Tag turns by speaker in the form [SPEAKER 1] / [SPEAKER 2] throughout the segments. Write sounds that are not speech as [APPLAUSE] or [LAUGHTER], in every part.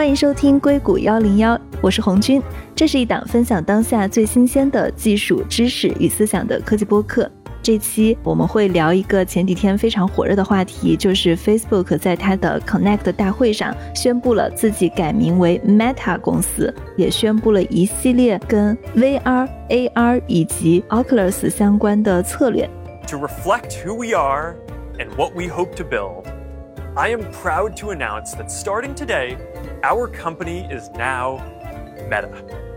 [SPEAKER 1] 欢迎收听硅谷幺零幺，我是红军。这是一档分享当下最新鲜的技术知识与思想的科技播客。这期我们会聊一个前几天非常火热的话题，就是 Facebook 在它的 Connect 大会上宣布了自己改名为 Meta 公司，也宣布了一系列跟 VR、AR 以及 Oculus 相关的策略。
[SPEAKER 2] To reflect who we are and what we hope to build, I am proud to announce that starting today, Our company is now Meta。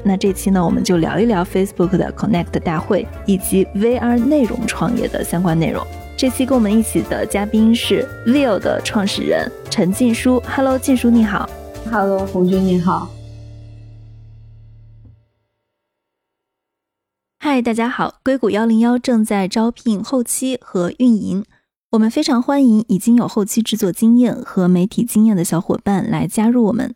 [SPEAKER 1] 那这期呢，我们就聊一聊 Facebook 的 Connect 大会以及 VR 内容创业的相关内容。这期跟我们一起的嘉宾是 Vivo 的创始人陈静书。Hello，静书你好。
[SPEAKER 3] Hello，红军你好。
[SPEAKER 1] 嗨，大家好，硅谷幺零幺正在招聘后期和运营。我们非常欢迎已经有后期制作经验和媒体经验的小伙伴来加入我们。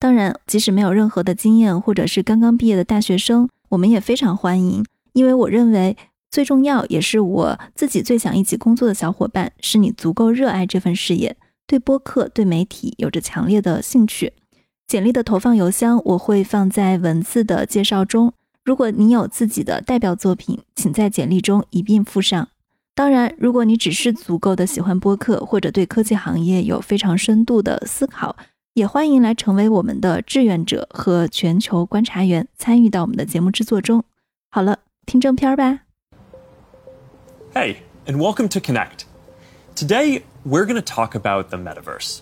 [SPEAKER 1] 当然，即使没有任何的经验，或者是刚刚毕业的大学生，我们也非常欢迎。因为我认为最重要，也是我自己最想一起工作的小伙伴，是你足够热爱这份事业，对播客、对媒体有着强烈的兴趣。简历的投放邮箱我会放在文字的介绍中。如果你有自己的代表作品，请在简历中一并附上。当然，如果你只是足够的喜欢播客，或者对科技行业有非常深度的思考，也欢迎来成为我们的志愿者和全球观察员，参与到我们的节目制作中。好了，听正片吧。
[SPEAKER 2] Hey, and welcome to Connect. Today we're going to talk about the metaverse.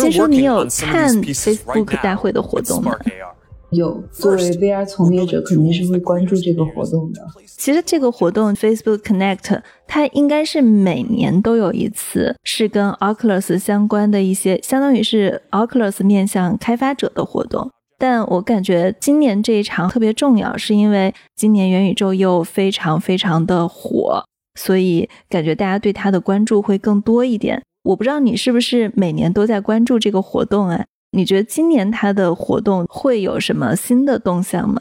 [SPEAKER 1] 先说你有看 Facebook 大会的活动吗？
[SPEAKER 3] 有，作为 VR 从业者，肯定是会关注这个活动的。
[SPEAKER 1] 其实这个活动 Facebook Connect，它应该是每年都有一次，是跟 Oculus 相关的一些，相当于是 Oculus 面向开发者的活动。但我感觉今年这一场特别重要，是因为今年元宇宙又非常非常的火，所以感觉大家对它的关注会更多一点。我不知道你是不是每年都在关注这个活动啊？你觉得今年它的活动会有什么新的动向吗？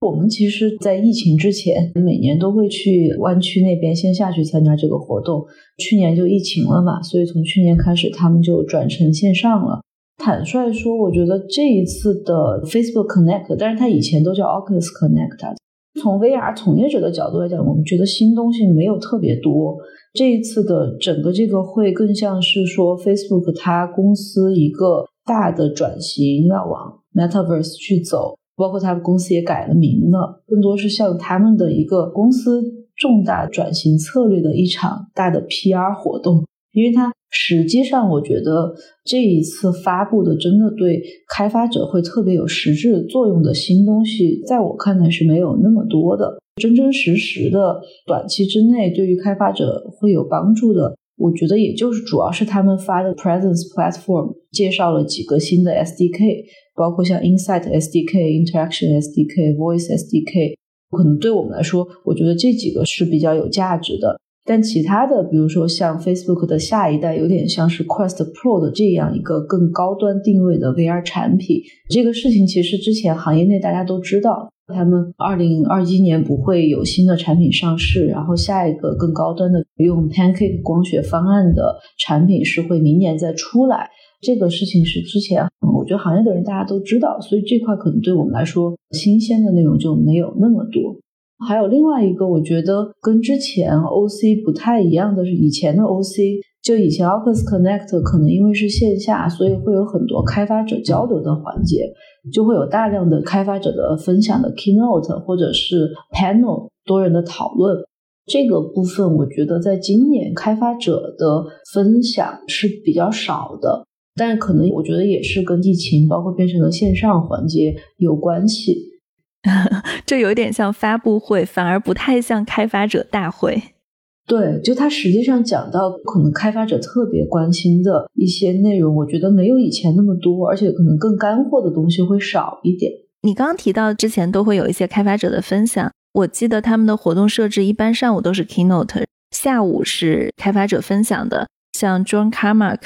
[SPEAKER 3] 我们其实，在疫情之前，每年都会去湾区那边线下去参加这个活动。去年就疫情了嘛，所以从去年开始，他们就转成线上了。坦率说，我觉得这一次的 Facebook Connect，但是它以前都叫 Oculus Connect。从 VR 从业者的角度来讲，我们觉得新东西没有特别多。这一次的整个这个会更像是说 Facebook 它公司一个。大的转型要往 Metaverse 去走，包括他们公司也改了名了，更多是像他们的一个公司重大转型策略的一场大的 PR 活动。因为它实际上，我觉得这一次发布的真的对开发者会特别有实质作用的新东西，在我看来是没有那么多的，真真实实的短期之内对于开发者会有帮助的。我觉得也就是主要是他们发的 Presence Platform 介绍了几个新的 SDK，包括像 Insight SDK、Interaction SDK、Voice SDK，可能对我们来说，我觉得这几个是比较有价值的。但其他的，比如说像 Facebook 的下一代，有点像是 Quest Pro 的这样一个更高端定位的 VR 产品，这个事情其实之前行业内大家都知道。他们二零二一年不会有新的产品上市，然后下一个更高端的用 Pancake 光学方案的产品是会明年再出来。这个事情是之前我觉得行业的人大家都知道，所以这块可能对我们来说新鲜的内容就没有那么多。还有另外一个，我觉得跟之前 OC 不太一样的是，以前的 OC。就以前 Oculus Connect 可能因为是线下，所以会有很多开发者交流的环节，就会有大量的开发者的分享的 keynote 或者是 panel 多人的讨论。这个部分我觉得在今年开发者的分享是比较少的，但可能我觉得也是跟疫情包括变成了线上环节有关系。[LAUGHS]
[SPEAKER 1] 这有点像发布会，反而不太像开发者大会。
[SPEAKER 3] 对，就它实际上讲到可能开发者特别关心的一些内容，我觉得没有以前那么多，而且可能更干货的东西会少一点。
[SPEAKER 1] 你刚刚提到之前都会有一些开发者的分享，我记得他们的活动设置一般上午都是 keynote，下午是开发者分享的。像 John Carmack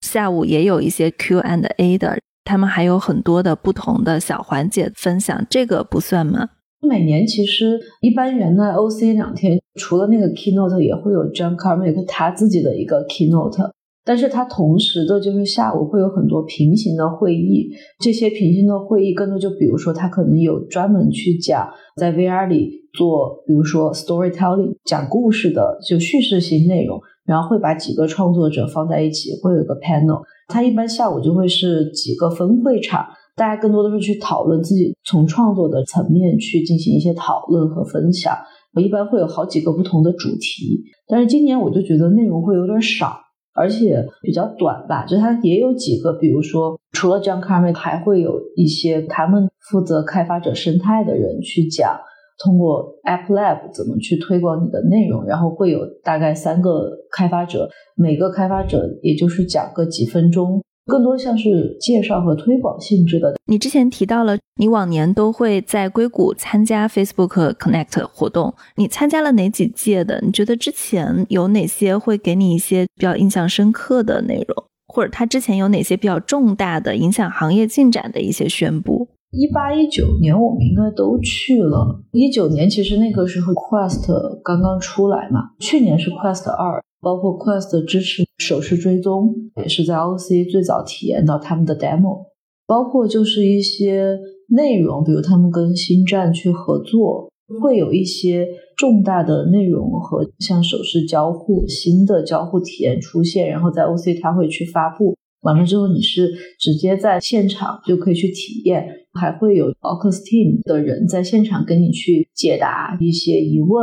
[SPEAKER 1] 下午也有一些 Q and A 的，他们还有很多的不同的小环节分享，这个不算吗？
[SPEAKER 3] 每年其实一般元旦 OC 两天，除了那个 keynote，也会有 John Carmack 他自己的一个 keynote。但是它同时的就是下午会有很多平行的会议，这些平行的会议更多就比如说他可能有专门去讲在 VR 里做，比如说 storytelling 讲故事的就叙事性内容，然后会把几个创作者放在一起，会有个 panel。他一般下午就会是几个分会场，大家更多的是去讨论自己从创作的层面去进行一些讨论和分享。我一般会有好几个不同的主题，但是今年我就觉得内容会有点少。而且比较短吧，就它也有几个，比如说除了 John Carmack，还会有一些他们负责开发者生态的人去讲，通过 App Lab 怎么去推广你的内容，然后会有大概三个开发者，每个开发者也就是讲个几分钟。更多像是介绍和推广性质的。
[SPEAKER 1] 你之前提到了，你往年都会在硅谷参加 Facebook Connect 活动，你参加了哪几届的？你觉得之前有哪些会给你一些比较印象深刻的内容，或者他之前有哪些比较重大的影响行业进展的一些宣布？
[SPEAKER 3] 一八一九年我们应该都去了。一九年其实那个时候 Quest 刚刚出来嘛，去年是 Quest 二。包括 Quest 的支持手势追踪，也是在 OC 最早体验到他们的 demo。包括就是一些内容，比如他们跟星战去合作，会有一些重大的内容和像手势交互新的交互体验出现，然后在 OC 它会去发布。完了之后，你是直接在现场就可以去体验，还会有 Oculus Team 的人在现场跟你去解答一些疑问。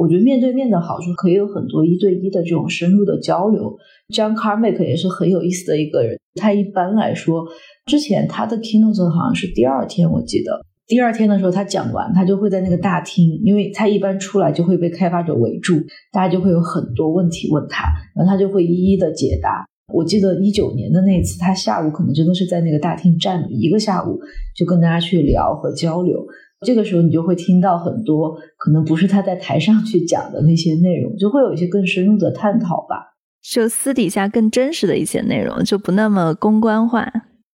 [SPEAKER 3] 我觉得面对面的好处可以有很多一对一的这种深入的交流。John Carmack 也是很有意思的一个人。他一般来说，之前他的 keynote 好像是第二天，我记得第二天的时候他讲完，他就会在那个大厅，因为他一般出来就会被开发者围住，大家就会有很多问题问他，然后他就会一一的解答。我记得一九年的那次，他下午可能真的是在那个大厅站了一个下午，就跟大家去聊和交流。这个时候，你就会听到很多可能不是他在台上去讲的那些内容，就会有一些更深入的探讨吧，
[SPEAKER 1] 就私底下更真实的一些内容，就不那么公关化。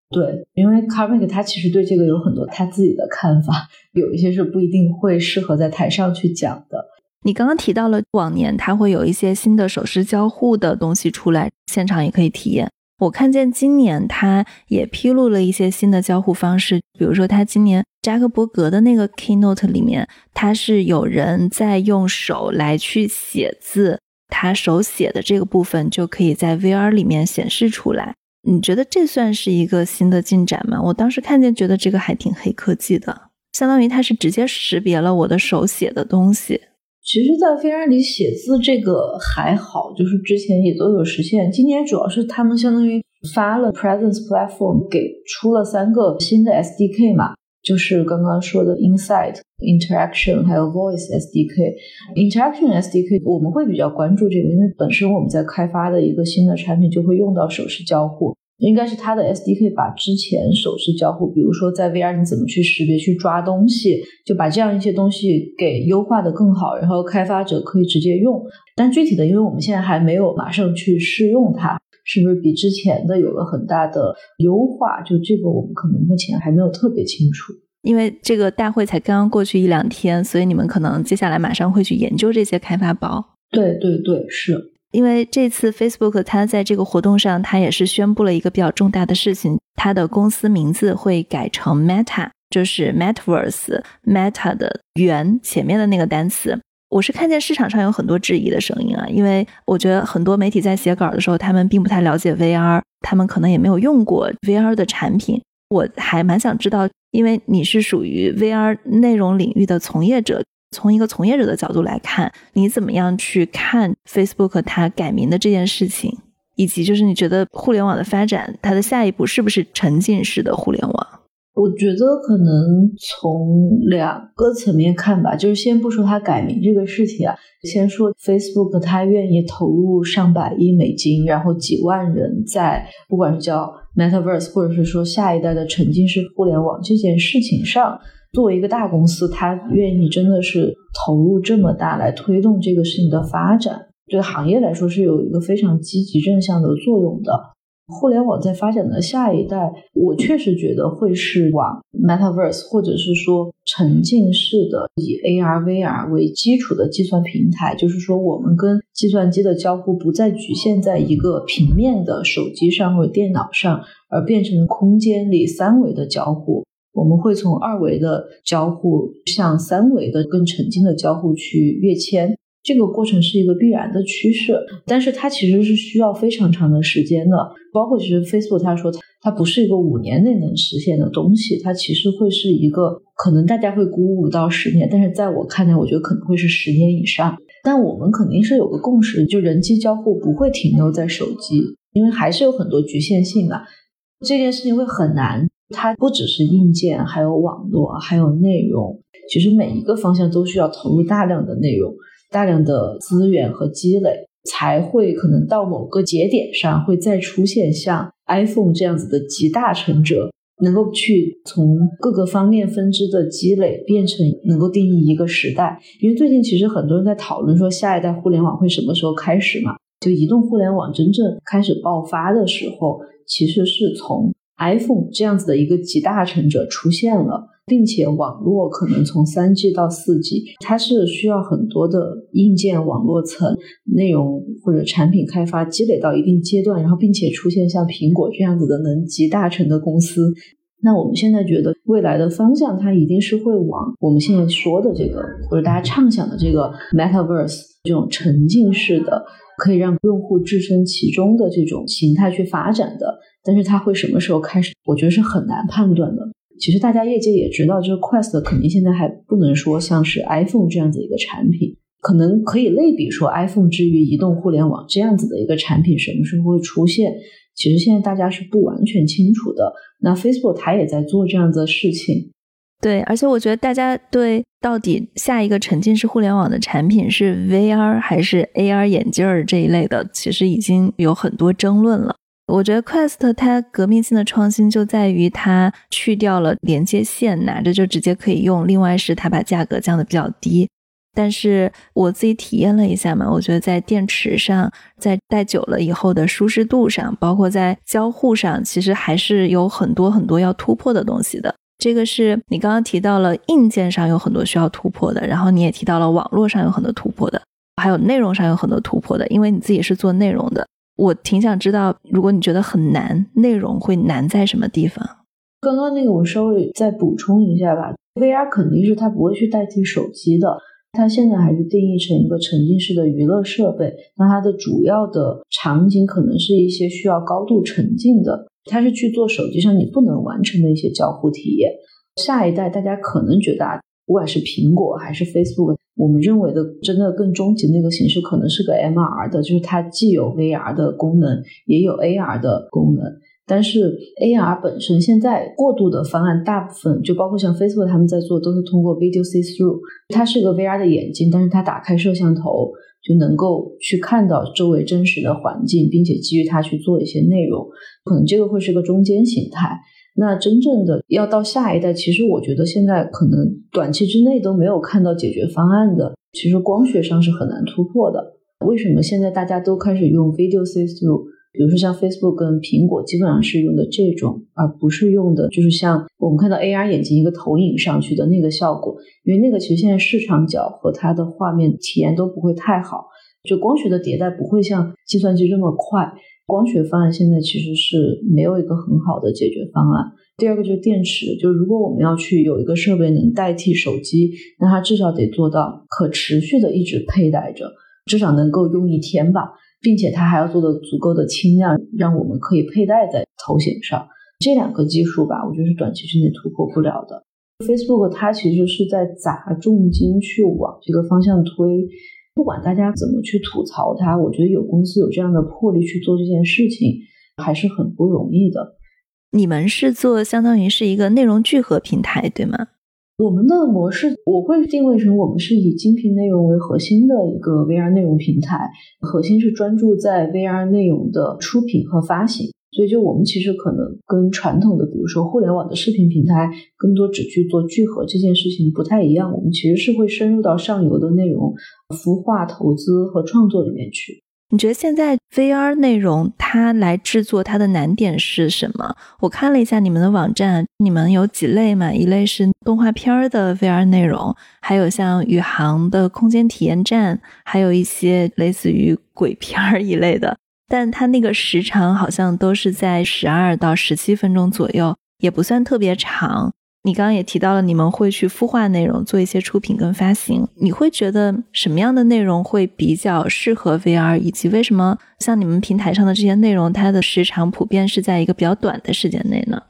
[SPEAKER 3] 对，因为 Carmack 他其实对这个有很多他自己的看法，[LAUGHS] 有一些是不一定会适合在台上去讲的。
[SPEAKER 1] 你刚刚提到了往年他会有一些新的手势交互的东西出来，现场也可以体验。我看见今年他也披露了一些新的交互方式，比如说他今年扎克伯格的那个 keynote 里面，他是有人在用手来去写字，他手写的这个部分就可以在 VR 里面显示出来。你觉得这算是一个新的进展吗？我当时看见觉得这个还挺黑科技的，相当于它是直接识别了我的手写的东西。
[SPEAKER 3] 其实，在 VR 里写字这个还好，就是之前也都有实现。今年主要是他们相当于发了 Presence Platform，给出了三个新的 SDK 嘛，就是刚刚说的 Insight、Interaction 还有 Voice SDK。Interaction SDK 我们会比较关注这个，因为本身我们在开发的一个新的产品就会用到手势交互。应该是它的 SDK 把之前手势交互，比如说在 VR 你怎么去识别、去抓东西，就把这样一些东西给优化的更好，然后开发者可以直接用。但具体的，因为我们现在还没有马上去试用它，是不是比之前的有了很大的优化？就这个我们可能目前还没有特别清楚。
[SPEAKER 1] 因为这个大会才刚刚过去一两天，所以你们可能接下来马上会去研究这些开发包。
[SPEAKER 3] 对对对，是。
[SPEAKER 1] 因为这次 Facebook 它在这个活动上，它也是宣布了一个比较重大的事情，它的公司名字会改成 Meta，就是 Metaverse，Meta 的元前面的那个单词。我是看见市场上有很多质疑的声音啊，因为我觉得很多媒体在写稿的时候，他们并不太了解 VR，他们可能也没有用过 VR 的产品。我还蛮想知道，因为你是属于 VR 内容领域的从业者。从一个从业者的角度来看，你怎么样去看 Facebook 它改名的这件事情，以及就是你觉得互联网的发展，它的下一步是不是沉浸式的互联网？
[SPEAKER 3] 我觉得可能从两个层面看吧，就是先不说它改名这个事情啊，先说 Facebook 它愿意投入上百亿美金，然后几万人在不管是叫 Metaverse，或者是说下一代的沉浸式互联网这件事情上。作为一个大公司，他愿意真的是投入这么大来推动这个事情的发展，对行业来说是有一个非常积极正向的作用的。互联网在发展的下一代，我确实觉得会是往 Metaverse，或者是说沉浸式的以 AR、VR 为基础的计算平台。就是说，我们跟计算机的交互不再局限在一个平面的手机上或者电脑上，而变成空间里三维的交互。我们会从二维的交互向三维的更沉浸的交互去跃迁。这个过程是一个必然的趋势，但是它其实是需要非常长的时间的。包括其实 Facebook 他说它不是一个五年内能实现的东西，它其实会是一个可能大家会估五到十年，但是在我看来，我觉得可能会是十年以上。但我们肯定是有个共识，就人机交互不会停留在手机，因为还是有很多局限性的。这件事情会很难，它不只是硬件，还有网络，还有内容，其实每一个方向都需要投入大量的内容。大量的资源和积累，才会可能到某个节点上会再出现像 iPhone 这样子的集大成者，能够去从各个方面分支的积累变成能够定义一个时代。因为最近其实很多人在讨论说下一代互联网会什么时候开始嘛？就移动互联网真正开始爆发的时候，其实是从 iPhone 这样子的一个集大成者出现了。并且网络可能从三 G 到四 G，它是需要很多的硬件网络层内容或者产品开发积累到一定阶段，然后并且出现像苹果这样子的能集大成的公司。那我们现在觉得未来的方向，它一定是会往我们现在说的这个或者大家畅想的这个 Metaverse 这种沉浸式的，可以让用户置身其中的这种形态去发展的。但是它会什么时候开始？我觉得是很难判断的。其实大家业界也知道，这个 Quest 肯定现在还不能说像是 iPhone 这样子一个产品，可能可以类比说 iPhone 之于移动互联网这样子的一个产品什么时候会出现？其实现在大家是不完全清楚的。那 Facebook 它也在做这样子的事情，
[SPEAKER 1] 对，而且我觉得大家对到底下一个沉浸式互联网的产品是 VR 还是 AR 眼镜儿这一类的，其实已经有很多争论了。我觉得 Quest 它革命性的创新就在于它去掉了连接线，拿着就直接可以用。另外是它把价格降的比较低。但是我自己体验了一下嘛，我觉得在电池上，在戴久了以后的舒适度上，包括在交互上，其实还是有很多很多要突破的东西的。这个是你刚刚提到了硬件上有很多需要突破的，然后你也提到了网络上有很多突破的，还有内容上有很多突破的，因为你自己是做内容的。我挺想知道，如果你觉得很难，内容会难在什么地方？
[SPEAKER 3] 刚刚那个我稍微再补充一下吧。VR 肯定是它不会去代替手机的，它现在还是定义成一个沉浸式的娱乐设备。那它的主要的场景可能是一些需要高度沉浸的，它是去做手机上你不能完成的一些交互体验。下一代大家可能觉得啊。不管是苹果还是 Facebook，我们认为的真的更终极那个形式，可能是个 MR 的，就是它既有 VR 的功能，也有 AR 的功能。但是 AR 本身现在过渡的方案，大部分就包括像 Facebook 他们在做，都是通过 Video See Through，它是个 VR 的眼镜，但是它打开摄像头就能够去看到周围真实的环境，并且基于它去做一些内容，可能这个会是个中间形态。那真正的要到下一代，其实我觉得现在可能短期之内都没有看到解决方案的。其实光学上是很难突破的。为什么现在大家都开始用 Video See Through？比如说像 Facebook 跟苹果基本上是用的这种，而不是用的就是像我们看到 AR 眼镜一个投影上去的那个效果，因为那个其实现在市场角和它的画面体验都不会太好。就光学的迭代不会像计算机这么快。光学方案现在其实是没有一个很好的解决方案。第二个就是电池，就是如果我们要去有一个设备能代替手机，那它至少得做到可持续的一直佩戴着，至少能够用一天吧，并且它还要做的足够的轻量，让我们可以佩戴在头显上。这两个技术吧，我觉得是短期之内突破不了的。Facebook 它其实是在砸重金去往这个方向推。不管大家怎么去吐槽它，我觉得有公司有这样的魄力去做这件事情，还是很不容易的。
[SPEAKER 1] 你们是做相当于是一个内容聚合平台，对吗？
[SPEAKER 3] 我们的模式我会定位成我们是以精品内容为核心的一个 VR 内容平台，核心是专注在 VR 内容的出品和发行。所以，就我们其实可能跟传统的，比如说互联网的视频平台，更多只去做聚合这件事情不太一样。我们其实是会深入到上游的内容孵化、投资和创作里面去。
[SPEAKER 1] 你觉得现在 VR 内容它来制作它的难点是什么？我看了一下你们的网站，你们有几类嘛？一类是动画片的 VR 内容，还有像宇航的空间体验站，还有一些类似于鬼片儿一类的。但它那个时长好像都是在十二到十七分钟左右，也不算特别长。你刚刚也提到了，你们会去孵化内容，做一些出品跟发行。你会觉得什么样的内容会比较适合 VR？以及为什么像你们平台上的这些内容，它的时长普遍是在一个比较短的时间内呢？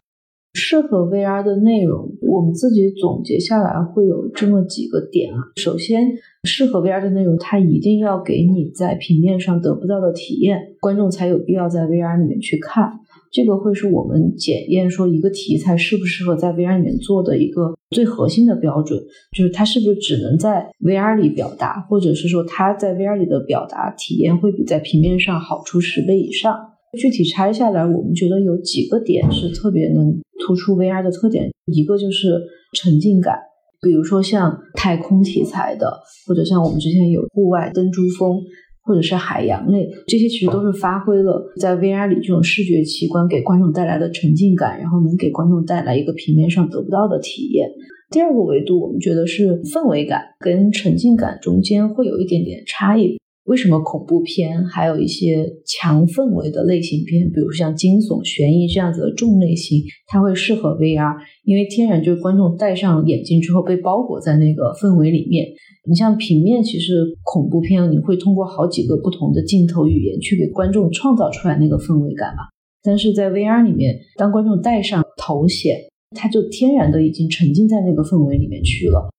[SPEAKER 3] 适合 VR 的内容，我们自己总结下来会有这么几个点啊。首先，适合 VR 的内容，它一定要给你在平面上得不到的体验，观众才有必要在 VR 里面去看。这个会是我们检验说一个题材适不适合在 VR 里面做的一个最核心的标准，就是它是不是只能在 VR 里表达，或者是说它在 VR 里的表达体验会比在平面上好出十倍以上。具体拆下来，我们觉得有几个点是特别能突出 VR 的特点，一个就是沉浸感，比如说像太空题材的，或者像我们之前有户外登珠峰。或者是海洋类，这些其实都是发挥了在 VR 里这种视觉奇观给观众带来的沉浸感，然后能给观众带来一个平面上得不到的体验。第二个维度，我们觉得是氛围感跟沉浸感中间会有一点点差异。为什么恐怖片还有一些强氛围的类型片，比如像惊悚、悬疑这样子的重类型，它会适合 VR？因为天然就是观众戴上眼镜之后被包裹在那个氛围里面。你像平面，其实恐怖片你会通过好几个不同的镜头语言去给观众创造出来那个氛围感嘛。但是在 VR 里面，当观众戴上头显，他就天然的已经沉浸在那个氛围里面去了。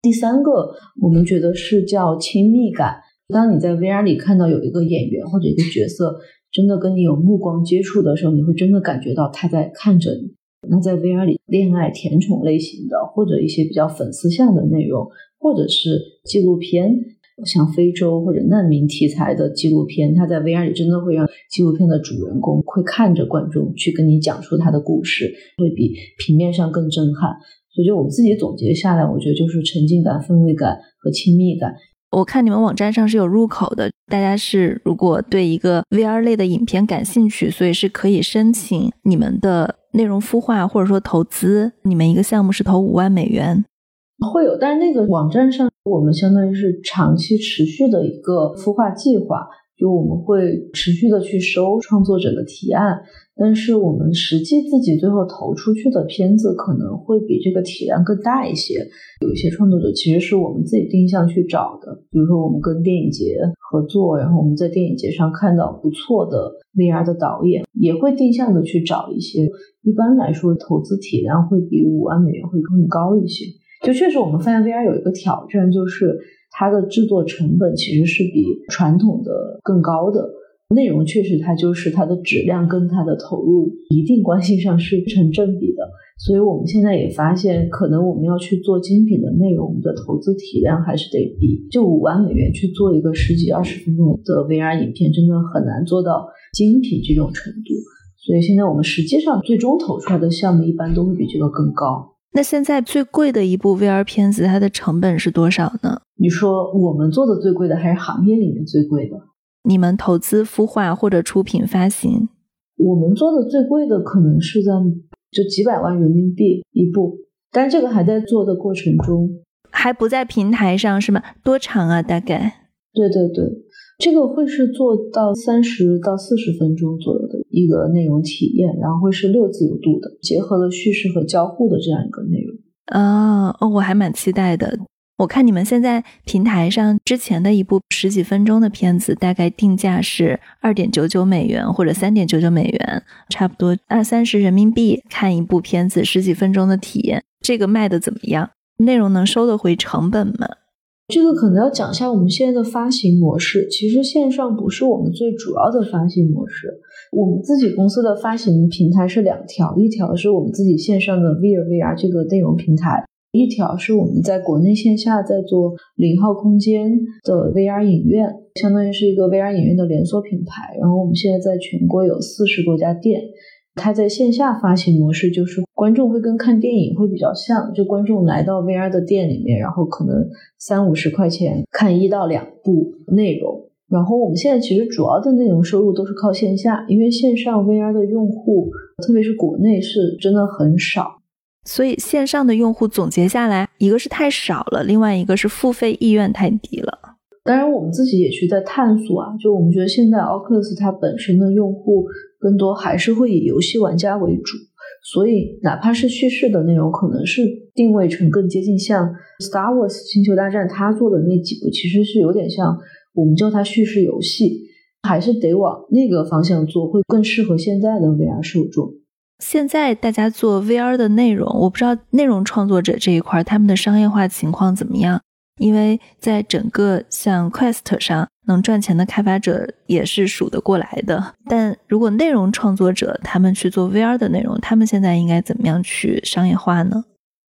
[SPEAKER 3] 第三个，我们觉得是叫亲密感。当你在 VR 里看到有一个演员或者一个角色真的跟你有目光接触的时候，你会真的感觉到他在看着你。那在 VR 里，恋爱甜宠类型的，或者一些比较粉丝向的内容。或者是纪录片，像非洲或者难民题材的纪录片，它在 VR 里真的会让纪录片的主人公会看着观众去跟你讲述他的故事，会比平面上更震撼。所以，就我们自己总结下来，我觉得就是沉浸感、氛围感和亲密感。
[SPEAKER 1] 我看你们网站上是有入口的，大家是如果对一个 VR 类的影片感兴趣，所以是可以申请你们的内容孵化或者说投资。你们一个项目是投五万美元。
[SPEAKER 3] 会有，但是那个网站上，我们相当于是长期持续的一个孵化计划，就我们会持续的去收创作者的提案，但是我们实际自己最后投出去的片子可能会比这个体量更大一些。有一些创作者其实是我们自己定向去找的，比如说我们跟电影节合作，然后我们在电影节上看到不错的 VR 的导演，也会定向的去找一些。一般来说，投资体量会比五万美元会更高一些。就确实，我们发现 VR 有一个挑战，就是它的制作成本其实是比传统的更高的。内容确实，它就是它的质量跟它的投入一定关系上是成正比的。所以我们现在也发现，可能我们要去做精品的内容的投资体量，还是得比就五万美元去做一个十几二十分钟的 VR 影片，真的很难做到精品这种程度。所以现在我们实际上最终投出来的项目，一般都会比这个更高。
[SPEAKER 1] 那现在最贵的一部 VR 片子，它的成本是多少呢？
[SPEAKER 3] 你说我们做的最贵的，还是行业里面最贵的？
[SPEAKER 1] 你们投资孵化或者出品发行？
[SPEAKER 3] 我们做的最贵的可能是在就几百万人民币一部，但这个还在做的过程中，
[SPEAKER 1] 还不在平台上是吗？多长啊？大概？
[SPEAKER 3] 对对对。这个会是做到三十到四十分钟左右的一个内容体验，然后会是六自由度的，结合了叙事和交互的这样一个内容。
[SPEAKER 1] 啊，哦，我还蛮期待的。我看你们现在平台上之前的一部十几分钟的片子，大概定价是二点九九美元或者三点九九美元，差不多二三十人民币看一部片子十几分钟的体验，这个卖的怎么样？内容能收得回成本吗？
[SPEAKER 3] 这个可能要讲一下我们现在的发行模式。其实线上不是我们最主要的发行模式，我们自己公司的发行平台是两条，一条是我们自己线上的 VR VR 这个内容平台，一条是我们在国内线下在做零号空间的 VR 影院，相当于是一个 VR 影院的连锁品牌。然后我们现在在全国有四十多家店。它在线下发行模式就是观众会跟看电影会比较像，就观众来到 VR 的店里面，然后可能三五十块钱看一到两部内容，然后我们现在其实主要的内容收入都是靠线下，因为线上 VR 的用户，特别是国内是真的很少。
[SPEAKER 1] 所以线上的用户总结下来，一个是太少了，另外一个是付费意愿太低了。
[SPEAKER 3] 当然，我们自己也去在探索啊，就我们觉得现在 Oculus 它本身的用户更多还是会以游戏玩家为主，所以哪怕是叙事的内容，可能是定位成更接近像 Star Wars 星球大战他做的那几部，其实是有点像我们叫它叙事游戏，还是得往那个方向做，会更适合现在的 VR 受众。
[SPEAKER 1] 现在大家做 VR 的内容，我不知道内容创作者这一块他们的商业化情况怎么样。因为在整个像 Quest 上能赚钱的开发者也是数得过来的，但如果内容创作者他们去做 VR 的内容，他们现在应该怎么样去商业化呢？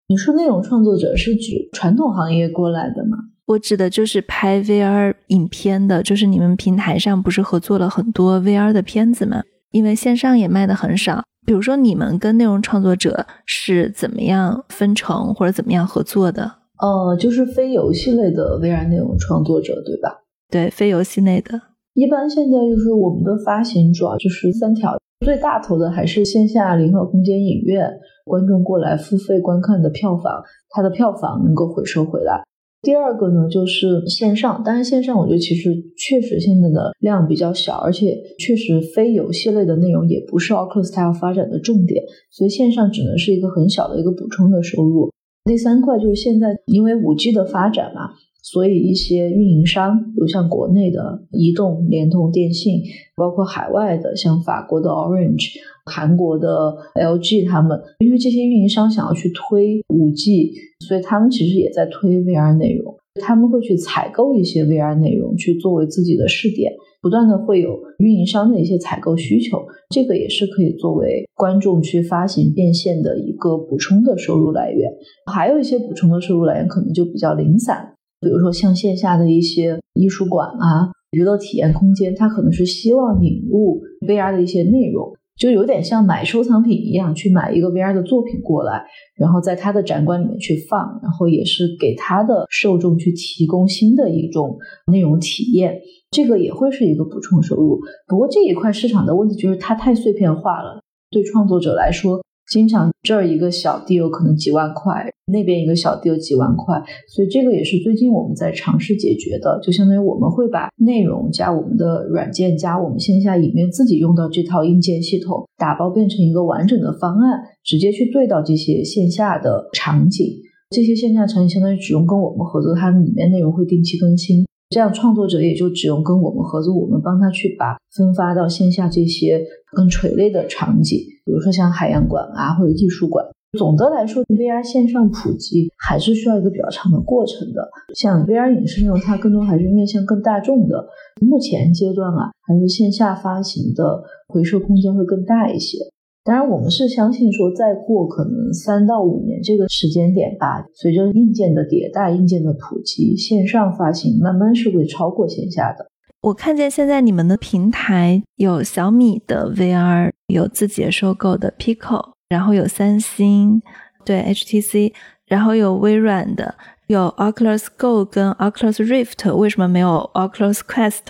[SPEAKER 3] 你说内容创作者是指传统行业过来的吗？
[SPEAKER 1] 我指的就是拍 VR 影片的，就是你们平台上不是合作了很多 VR 的片子吗？因为线上也卖的很少，比如说你们跟内容创作者是怎么样分成或者怎么样合作的？
[SPEAKER 3] 呃，就是非游戏类的 VR 内容创作者，对吧？
[SPEAKER 1] 对，非游戏类的。
[SPEAKER 3] 一般现在就是我们的发行主要就是三条，最大头的还是线下零和空间影院，观众过来付费观看的票房，它的票房能够回收回来。第二个呢，就是线上，当然线上我觉得其实确实现在的量比较小，而且确实非游戏类的内容也不是 Oculus 它要发展的重点，所以线上只能是一个很小的一个补充的收入。第三块就是现在因为五 G 的发展嘛，所以一些运营商，比如像国内的移动、联通、电信，包括海外的像法国的 Orange、韩国的 LG，他们因为这些运营商想要去推五 G，所以他们其实也在推 VR 内容，他们会去采购一些 VR 内容去作为自己的试点。不断的会有运营商的一些采购需求，这个也是可以作为观众去发行变现的一个补充的收入来源。还有一些补充的收入来源可能就比较零散，比如说像线下的一些艺术馆啊、娱乐体验空间，它可能是希望引入 VR 的一些内容。就有点像买收藏品一样，去买一个 VR 的作品过来，然后在他的展馆里面去放，然后也是给他的受众去提供新的一种内容体验，这个也会是一个补充收入。不过这一块市场的问题就是它太碎片化了，对创作者来说。经常这儿一个小 deal 可能几万块，那边一个小 deal 几万块，所以这个也是最近我们在尝试解决的。就相当于我们会把内容加我们的软件加我们线下影院自己用到这套硬件系统，打包变成一个完整的方案，直接去对到这些线下的场景。这些线下场景相当于只用跟我们合作，它里面内容会定期更新。这样创作者也就只用跟我们合作，我们帮他去把分发到线下这些更垂类的场景，比如说像海洋馆啊或者艺术馆。总的来说，VR 线上普及还是需要一个比较长的过程的。像 VR 影视内容，它更多还是面向更大众的。目前阶段啊，还是线下发行的回收空间会更大一些。当然，我们是相信说，再过可能三到五年这个时间点吧，随着硬件的迭代、硬件的普及，线上发行慢慢是会超过线下的。
[SPEAKER 1] 我看见现在你们的平台有小米的 VR，有字节收购的 Pico，然后有三星对 HTC，然后有微软的，有 Oculus Go 跟 Oculus Rift。为什么没有 Oculus Quest？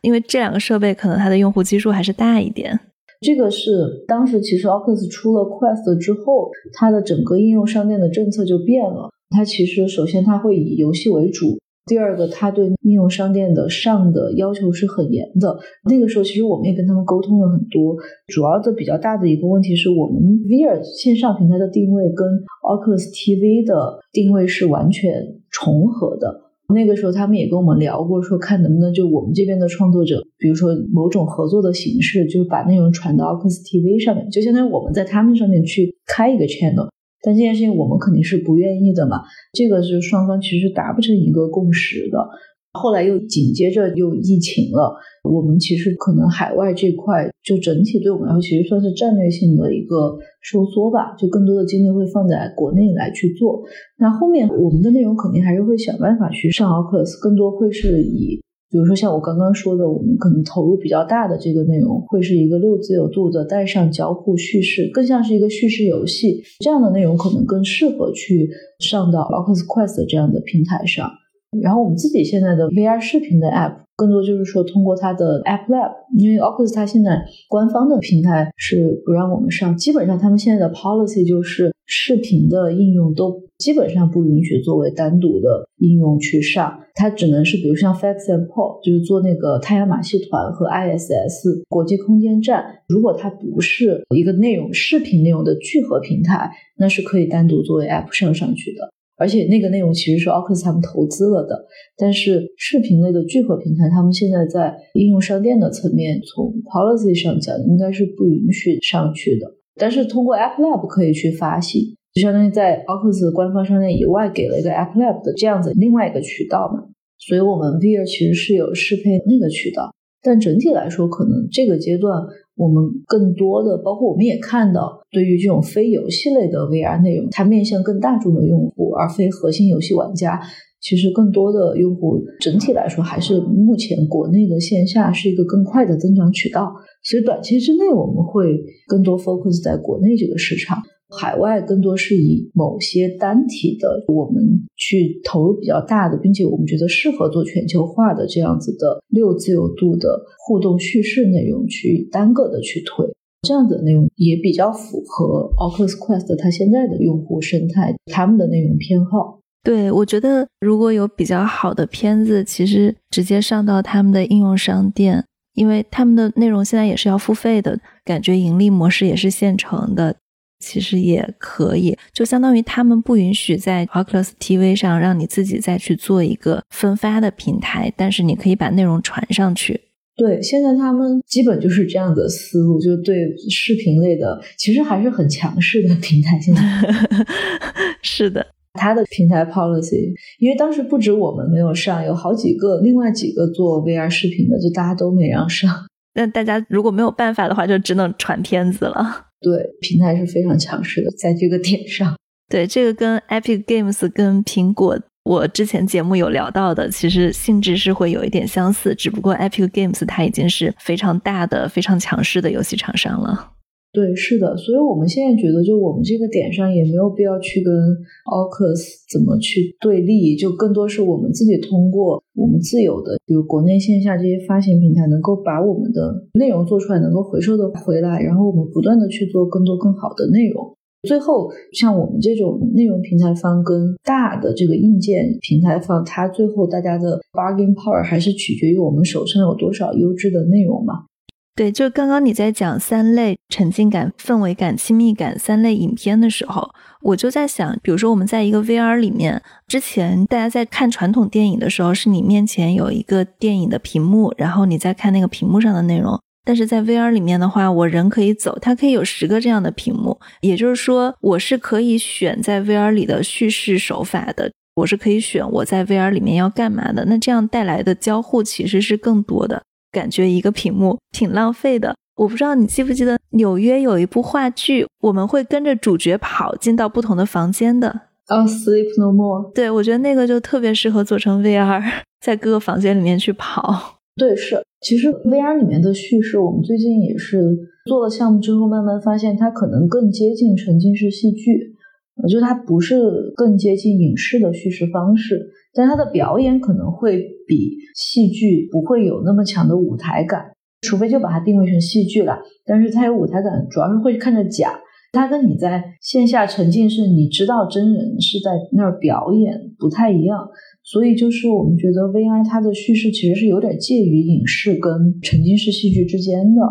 [SPEAKER 1] 因为这两个设备可能它的用户基数还是大一点。
[SPEAKER 3] 这个是当时其实 Oculus 出了 Quest 之后，它的整个应用商店的政策就变了。它其实首先它会以游戏为主，第二个它对应用商店的上的要求是很严的。那个时候其实我们也跟他们沟通了很多，主要的比较大的一个问题是我们 VR 线上平台的定位跟 Oculus TV 的定位是完全重合的。那个时候，他们也跟我们聊过，说看能不能就我们这边的创作者，比如说某种合作的形式，就把内容传到 Ox TV 上面，就相当于我们在他们上面去开一个 channel。但这件事情我们肯定是不愿意的嘛，这个是双方其实达不成一个共识的。后来又紧接着又疫情了，我们其实可能海外这块就整体对我们来说，其实算是战略性的一个收缩吧，就更多的精力会放在国内来去做。那后面我们的内容肯定还是会想办法去上 Oculus，更多会是以，比如说像我刚刚说的，我们可能投入比较大的这个内容，会是一个六自由度的带上交互叙事，更像是一个叙事游戏这样的内容，可能更适合去上到 Oculus Quest 这样的平台上。然后我们自己现在的 VR 视频的 App 更多就是说通过它的 App Lab，因为 Oculus 它现在官方的平台是不让我们上，基本上他们现在的 policy 就是视频的应用都基本上不允许作为单独的应用去上，它只能是比如像 Fax and Paul，就是做那个太阳马戏团和 ISS 国际空间站，如果它不是一个内容视频内容的聚合平台，那是可以单独作为 App 上上去的。而且那个内容其实是 o c u s 他们投资了的，但是视频类的聚合平台，他们现在在应用商店的层面，从 policy 上讲，应该是不允许上去的。但是通过 App Lab 可以去发行，就相当于在 o c u s 官方商店以外，给了一个 App Lab 的这样子另外一个渠道嘛。所以我们 VR 其实是有适配那个渠道，但整体来说，可能这个阶段。我们更多的，包括我们也看到，对于这种非游戏类的 VR 内容，它面向更大众的用户，而非核心游戏玩家。其实更多的用户整体来说，还是目前国内的线下是一个更快的增长渠道。所以短期之内，我们会更多 focus 在国内这个市场。海外更多是以某些单体的，我们去投入比较大的，并且我们觉得适合做全球化的这样子的六自由度的互动叙事内容去单个的去推，这样子的内容也比较符合 Oculus Quest 它现在的用户生态，他们的内容偏好。
[SPEAKER 1] 对我觉得如果有比较好的片子，其实直接上到他们的应用商店，因为他们的内容现在也是要付费的，感觉盈利模式也是现成的。其实也可以，就相当于他们不允许在 Oculus TV 上让你自己再去做一个分发的平台，但是你可以把内容传上去。
[SPEAKER 3] 对，现在他们基本就是这样的思路，就对视频类的其实还是很强势的平台。现在 [LAUGHS]
[SPEAKER 1] 是的，
[SPEAKER 3] 他的平台 policy，因为当时不止我们没有上，有好几个另外几个做 VR 视频的，就大家都没让上。
[SPEAKER 1] 那大家如果没有办法的话，就只能传片子了。
[SPEAKER 3] 对，平台是非常强势的，在这个点上。[LAUGHS]
[SPEAKER 1] 对，这个跟 Epic Games 跟苹果，我之前节目有聊到的，其实性质是会有一点相似，只不过 Epic Games 它已经是非常大的、非常强势的游戏厂商了。
[SPEAKER 3] 对，是的，所以我们现在觉得，就我们这个点上也没有必要去跟 Oculus 怎么去对立，就更多是我们自己通过我们自有的，比如国内线下这些发行平台，能够把我们的内容做出来，能够回收的回来，然后我们不断的去做更多更好的内容。最后，像我们这种内容平台方跟大的这个硬件平台方，它最后大家的 bargaining power 还是取决于我们手上有多少优质的内容嘛。
[SPEAKER 1] 对，就刚刚你在讲三类沉浸感、氛围感、亲密感三类影片的时候，我就在想，比如说我们在一个 VR 里面，之前大家在看传统电影的时候，是你面前有一个电影的屏幕，然后你在看那个屏幕上的内容。但是在 VR 里面的话，我人可以走，它可以有十个这样的屏幕，也就是说，我是可以选在 VR 里的叙事手法的，我是可以选我在 VR 里面要干嘛的。那这样带来的交互其实是更多的。感觉一个屏幕挺浪费的，我不知道你记不记得纽约有一部话剧，我们会跟着主角跑进到不同的房间的。
[SPEAKER 3] 哦，Sleep No More。
[SPEAKER 1] 对，我觉得那个就特别适合做成 VR，在各个房间里面去跑。
[SPEAKER 3] 对，是，其实 VR 里面的叙事，我们最近也是做了项目之后，慢慢发现它可能更接近沉浸式戏剧，我觉得它不是更接近影视的叙事方式。但它的表演可能会比戏剧不会有那么强的舞台感，除非就把它定位成戏剧了。但是它有舞台感，主要是会看着假。它跟你在线下沉浸式，你知道真人是在那儿表演不太一样。所以就是我们觉得 VR 它的叙事其实是有点介于影视跟沉浸式戏剧之间的。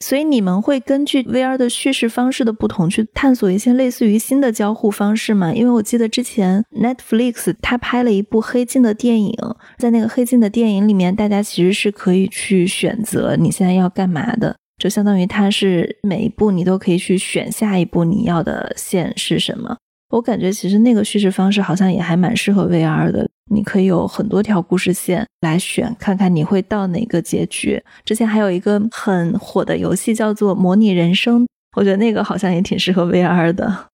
[SPEAKER 1] 所以你们会根据 VR 的叙事方式的不同，去探索一些类似于新的交互方式吗？因为我记得之前 Netflix 它拍了一部黑镜的电影，在那个黑镜的电影里面，大家其实是可以去选择你现在要干嘛的，就相当于它是每一步你都可以去选下一步你要的线是什么。我感觉其实那个叙事方式好像也还蛮适合 VR 的，你可以有很多条故事线来选，看看你会到哪个结局。之前还有一个很火的游戏叫做《模拟人生》，我觉得那个好像也挺适合 VR 的。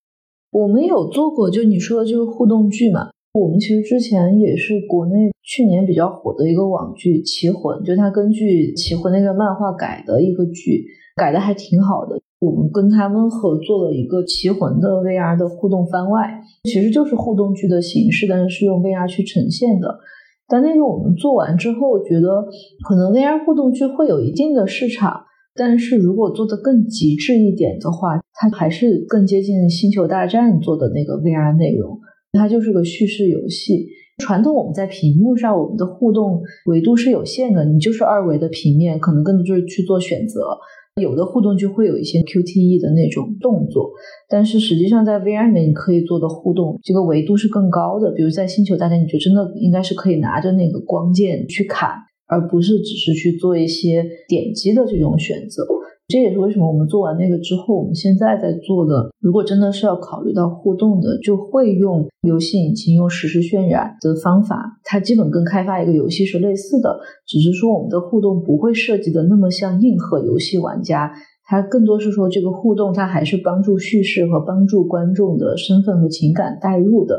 [SPEAKER 3] 我们有做过，就你说的就是互动剧嘛。我们其实之前也是国内去年比较火的一个网剧《棋魂》，就它根据《棋魂》那个漫画改的一个剧，改的还挺好的。我们跟他们合作了一个《棋魂》的 VR 的互动番外，其实就是互动剧的形式，但是是用 VR 去呈现的。但那个我们做完之后，觉得可能 VR 互动剧会有一定的市场，但是如果做的更极致一点的话，它还是更接近《星球大战》做的那个 VR 内容，它就是个叙事游戏。传统我们在屏幕上，我们的互动维度是有限的，你就是二维的平面，可能更多就是去做选择。有的互动就会有一些 QTE 的那种动作，但是实际上在 VR 里面你可以做的互动，这个维度是更高的。比如在星球大战，你就真的应该是可以拿着那个光剑去砍，而不是只是去做一些点击的这种选择。这也是为什么我们做完那个之后，我们现在在做的，如果真的是要考虑到互动的，就会用游戏引擎、用实时渲染的方法。它基本跟开发一个游戏是类似的，只是说我们的互动不会设计的那么像硬核游戏玩家，它更多是说这个互动它还是帮助叙事和帮助观众的身份和情感代入的。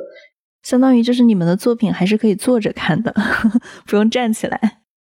[SPEAKER 1] 相当于就是你们的作品还是可以坐着看的，[LAUGHS] 不用站起来。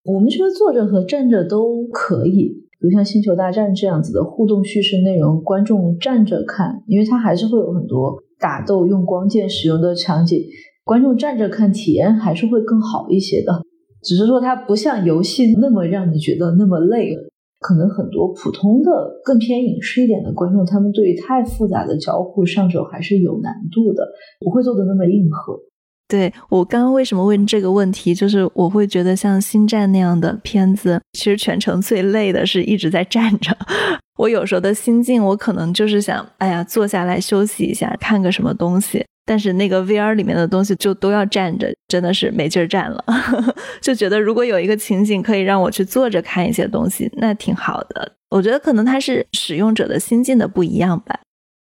[SPEAKER 3] 我们觉得坐着和站着都可以。比如像《星球大战》这样子的互动叙事内容，观众站着看，因为它还是会有很多打斗、用光剑使用的场景，观众站着看体验还是会更好一些的。只是说它不像游戏那么让你觉得那么累，可能很多普通的更偏影视一点的观众，他们对于太复杂的交互上手还是有难度的，不会做的那么硬核。
[SPEAKER 1] 对我刚刚为什么问这个问题，就是我会觉得像《星战》那样的片子，其实全程最累的是一直在站着。[LAUGHS] 我有时候的心境，我可能就是想，哎呀，坐下来休息一下，看个什么东西。但是那个 VR 里面的东西就都要站着，真的是没劲儿站了。[LAUGHS] 就觉得如果有一个情景可以让我去坐着看一些东西，那挺好的。我觉得可能它是使用者的心境的不一样吧。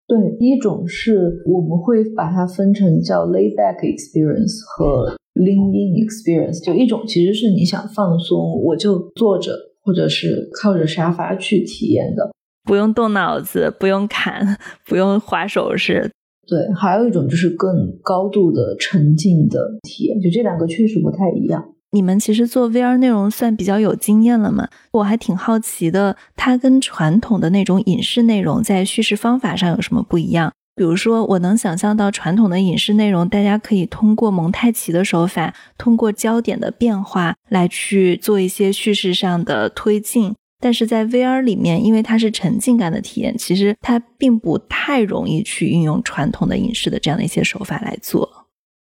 [SPEAKER 3] 对，一种是我们会把它分成叫 lay back experience 和 lean in experience。就一种其实是你想放松，我就坐着或者是靠着沙发去体验的，
[SPEAKER 1] 不用动脑子，不用砍，不用划手势。
[SPEAKER 3] 对，还有一种就是更高度的沉浸的体验。就这两个确实不太一样。
[SPEAKER 1] 你们其实做 VR 内容算比较有经验了嘛？我还挺好奇的，它跟传统的那种影视内容在叙事方法上有什么不一样？比如说，我能想象到传统的影视内容，大家可以通过蒙太奇的手法，通过焦点的变化来去做一些叙事上的推进。但是在 VR 里面，因为它是沉浸感的体验，其实它并不太容易去运用传统的影视的这样的一些手法来做。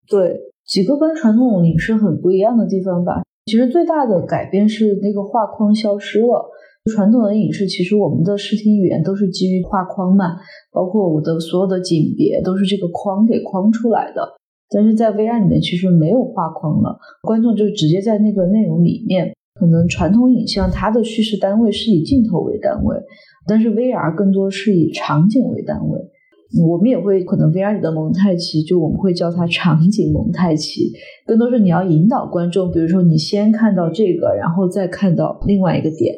[SPEAKER 3] 对。几个跟传统影视很不一样的地方吧。其实最大的改变是那个画框消失了。传统的影视其实我们的视听语言都是基于画框嘛，包括我的所有的景别都是这个框给框出来的。但是在 VR 里面其实没有画框了，观众就直接在那个内容里面。可能传统影像它的叙事单位是以镜头为单位，但是 VR 更多是以场景为单位。我们也会可能 VR 里的蒙太奇，就我们会叫它场景蒙太奇，更多是你要引导观众，比如说你先看到这个，然后再看到另外一个点，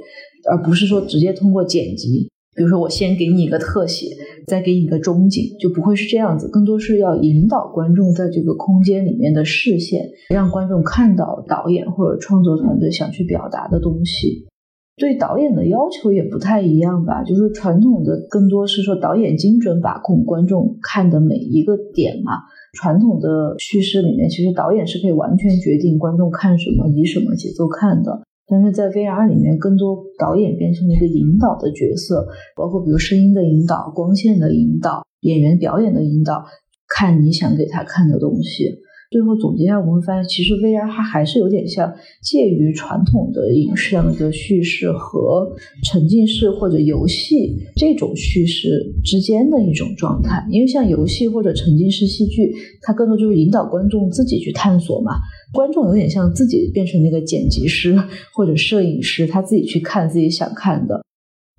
[SPEAKER 3] 而不是说直接通过剪辑，比如说我先给你一个特写，再给你一个中景，就不会是这样子，更多是要引导观众在这个空间里面的视线，让观众看到导演或者创作团队想去表达的东西。对导演的要求也不太一样吧，就是传统的更多是说导演精准把控观众看的每一个点嘛。传统的叙事里面，其实导演是可以完全决定观众看什么，以什么节奏看的。但是在 VR 里面，更多导演变成了一个引导的角色，包括比如声音的引导、光线的引导、演员表演的引导，看你想给他看的东西。最后总结一下，我们会发现，其实 VR 它还是有点像介于传统的影视上的叙事和沉浸式或者游戏这种叙事之间的一种状态。因为像游戏或者沉浸式戏剧，它更多就是引导观众自己去探索嘛。观众有点像自己变成那个剪辑师 [LAUGHS] 或者摄影师，他自己去看自己想看的。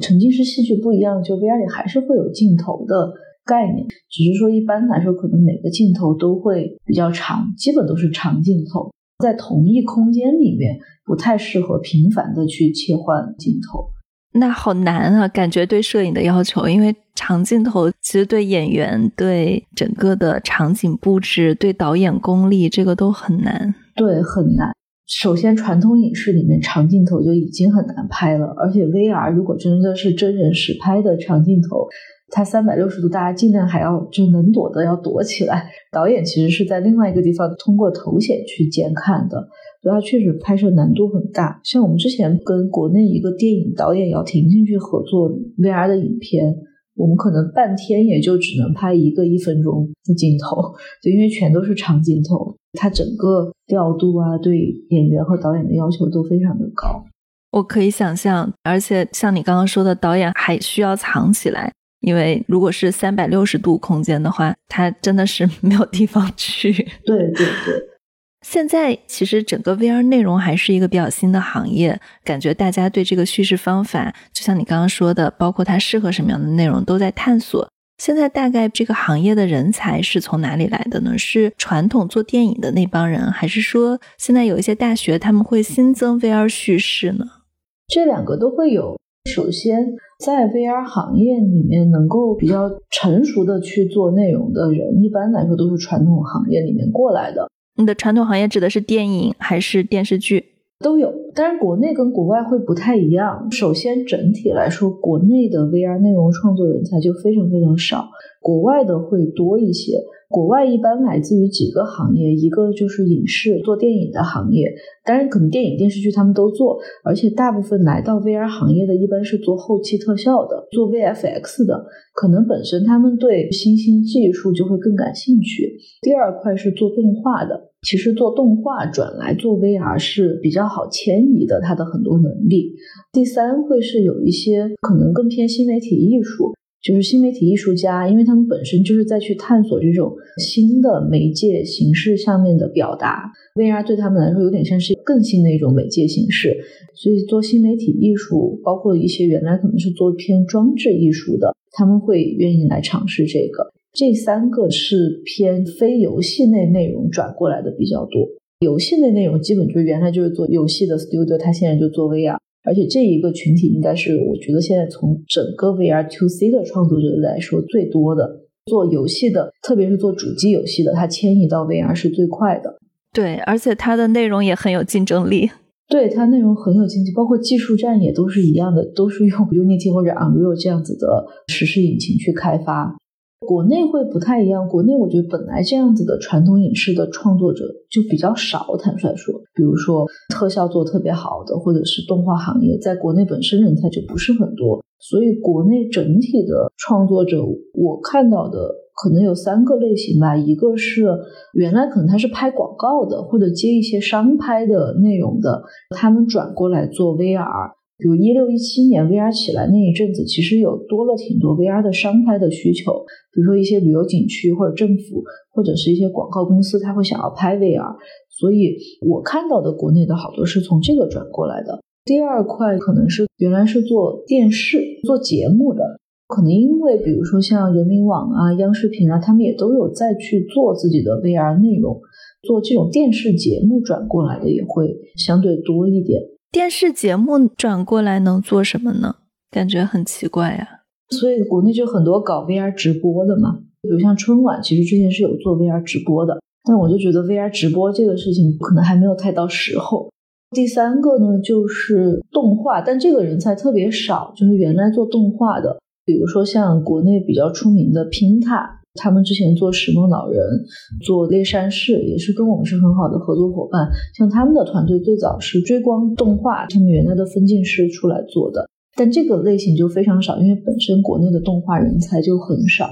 [SPEAKER 3] 沉浸式戏剧不一样，就 VR 里还是会有镜头的。概念只是说，一般来说，可能每个镜头都会比较长，基本都是长镜头，在同一空间里面不太适合频繁的去切换镜头。
[SPEAKER 1] 那好难啊，感觉对摄影的要求，因为长镜头其实对演员、对整个的场景布置、对导演功力，这个都很难。
[SPEAKER 3] 对，很难。首先，传统影视里面长镜头就已经很难拍了，而且 VR 如果真的是真人实拍的长镜头。它三百六十度，大家尽量还要就能躲的要躲起来。导演其实是在另外一个地方通过头显去监看的，所以它确实拍摄难度很大。像我们之前跟国内一个电影导演姚婷婷去合作 VR 的影片，我们可能半天也就只能拍一个一分钟的镜头，就因为全都是长镜头，它整个调度啊，对演员和导演的要求都非常的高。
[SPEAKER 1] 我可以想象，而且像你刚刚说的，导演还需要藏起来，因为如果是三百六十度空间的话，它真的是 [LAUGHS] 没有地方去。
[SPEAKER 3] 对对对。
[SPEAKER 1] 现在其实整个 VR 内容还是一个比较新的行业，感觉大家对这个叙事方法，就像你刚刚说的，包括它适合什么样的内容，都在探索。现在大概这个行业的人才是从哪里来的呢？是传统做电影的那帮人，还是说现在有一些大学他们会新增 VR 叙事呢？
[SPEAKER 3] 这两个都会有。首先，在 VR 行业里面，能够比较成熟的去做内容的人，一般来说都是传统行业里面过来的。
[SPEAKER 1] 你的传统行业指的是电影还是电视剧？
[SPEAKER 3] 都有。当然，国内跟国外会不太一样。首先，整体来说，国内的 VR 内容创作人才就非常非常少，国外的会多一些。国外一般来自于几个行业，一个就是影视做电影的行业，当然可能电影电视剧他们都做，而且大部分来到 VR 行业的一般是做后期特效的，做 VFX 的，可能本身他们对新兴技术就会更感兴趣。第二块是做动画的，其实做动画转来做 VR 是比较好迁移的，它的很多能力。第三会是有一些可能更偏新媒体艺术。就是新媒体艺术家，因为他们本身就是在去探索这种新的媒介形式下面的表达，VR 对他们来说有点像是更新的一种媒介形式，所以做新媒体艺术，包括一些原来可能是做偏装置艺术的，他们会愿意来尝试这个。这三个是偏非游戏类内容转过来的比较多，游戏类内容基本就是原来就是做游戏的 studio，他现在就做 VR。而且这一个群体应该是我觉得现在从整个 VR to C 的创作者来说最多的，做游戏的，特别是做主机游戏的，它迁移到 VR 是最快的。
[SPEAKER 1] 对，而且它的内容也很有竞争力。
[SPEAKER 3] 对，它内容很有竞争，包括技术栈也都是一样的，都是用 Unity 或者 Unreal 这样子的实时引擎去开发。国内会不太一样，国内我觉得本来这样子的传统影视的创作者就比较少，坦率说，比如说特效做特别好的，或者是动画行业，在国内本身人才就不是很多，所以国内整体的创作者，我看到的可能有三个类型吧，一个是原来可能他是拍广告的，或者接一些商拍的内容的，他们转过来做 VR。比如一六一七年 VR 起来那一阵子，其实有多了挺多 VR 的商拍的需求，比如说一些旅游景区或者政府或者是一些广告公司，他会想要拍 VR，所以我看到的国内的好多是从这个转过来的。第二块可能是原来是做电视做节目的，可能因为比如说像人民网啊、央视频啊，他们也都有再去做自己的 VR 内容，做这种电视节目转过来的也会相对多一点。
[SPEAKER 1] 电视节目转过来能做什么呢？感觉很奇怪呀。
[SPEAKER 3] 所以国内就很多搞 VR 直播的嘛，比如像春晚，其实之前是有做 VR 直播的，但我就觉得 VR 直播这个事情可能还没有太到时候。第三个呢，就是动画，但这个人才特别少，就是原来做动画的，比如说像国内比较出名的拼踏。他们之前做《石梦老人》、做《猎山市》，也是跟我们是很好的合作伙伴。像他们的团队最早是追光动画，他们原来的分镜师出来做的，但这个类型就非常少，因为本身国内的动画人才就很少。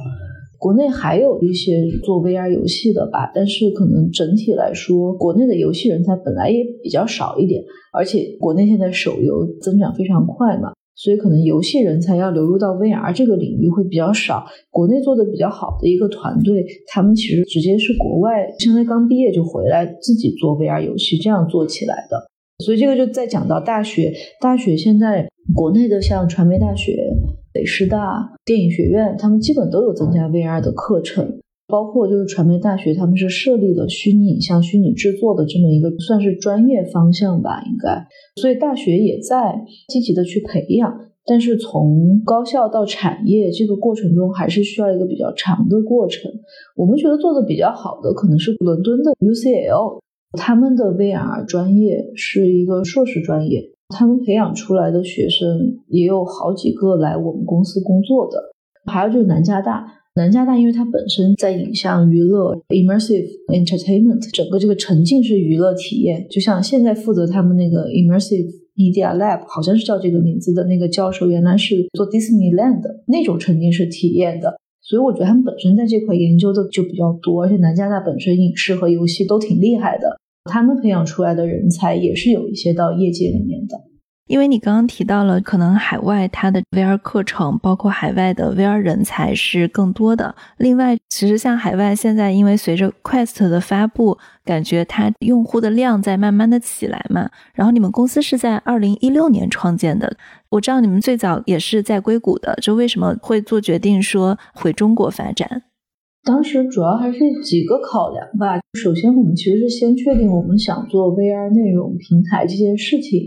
[SPEAKER 3] 国内还有一些做 VR 游戏的吧，但是可能整体来说，国内的游戏人才本来也比较少一点，而且国内现在手游增长非常快嘛。所以可能游戏人才要流入到 VR 这个领域会比较少。国内做的比较好的一个团队，他们其实直接是国外，现在刚毕业就回来自己做 VR 游戏，这样做起来的。所以这个就再讲到大学，大学现在国内的像传媒大学、北师大、电影学院，他们基本都有增加 VR 的课程。包括就是传媒大学，他们是设立了虚拟影像、虚拟制作的这么一个算是专业方向吧，应该。所以大学也在积极的去培养，但是从高校到产业这个过程中，还是需要一个比较长的过程。我们觉得做的比较好的可能是伦敦的 UCL，他们的 VR 专业是一个硕士专业，他们培养出来的学生也有好几个来我们公司工作的。还有就是南加大。南加大因为它本身在影像娱乐 immersive entertainment 整个这个沉浸式娱乐体验，就像现在负责他们那个 immersive media lab，好像是叫这个名字的那个教授，原来是做 Disneyland 那种沉浸式体验的。所以我觉得他们本身在这块研究的就比较多，而且南加大本身影视和游戏都挺厉害的，他们培养出来的人才也是有一些到业界里面的。
[SPEAKER 1] 因为你刚刚提到了，可能海外它的 VR 课程，包括海外的 VR 人才是更多的。另外，其实像海外现在，因为随着 Quest 的发布，感觉它用户的量在慢慢的起来嘛。然后你们公司是在二零一六年创建的，我知道你们最早也是在硅谷的，就为什么会做决定说回中国发展？
[SPEAKER 3] 当时主要还是几个考量吧。首先，我们其实是先确定我们想做 VR 内容平台这件事情。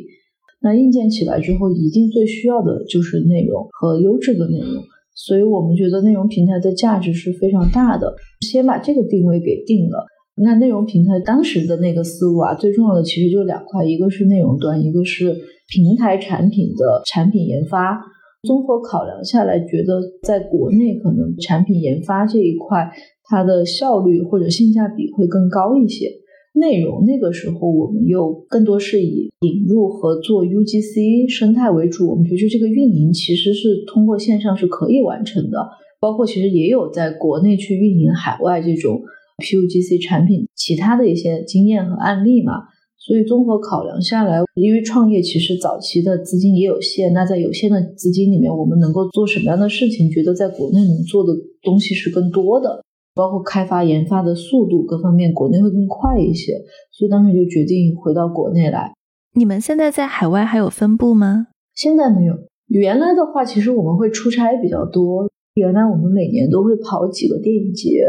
[SPEAKER 3] 那硬件起来之后，一定最需要的就是内容和优质的内容，所以我们觉得内容平台的价值是非常大的。先把这个定位给定了。那内容平台当时的那个思路啊，最重要的其实就两块，一个是内容端，一个是平台产品的产品研发。综合考量下来，觉得在国内可能产品研发这一块，它的效率或者性价比会更高一些。内容那个时候，我们又更多是以引入和做 UGC 生态为主。我们觉得这个运营其实是通过线上是可以完成的，包括其实也有在国内去运营海外这种 PUGC 产品其他的一些经验和案例嘛。所以综合考量下来，因为创业其实早期的资金也有限，那在有限的资金里面，我们能够做什么样的事情？觉得在国内能做的东西是更多的。包括开发研发的速度各方面，国内会更快一些，所以当时就决定回到国内来。
[SPEAKER 1] 你们现在在海外还有分部吗？
[SPEAKER 3] 现在没有。原来的话，其实我们会出差比较多。原来我们每年都会跑几个电影节，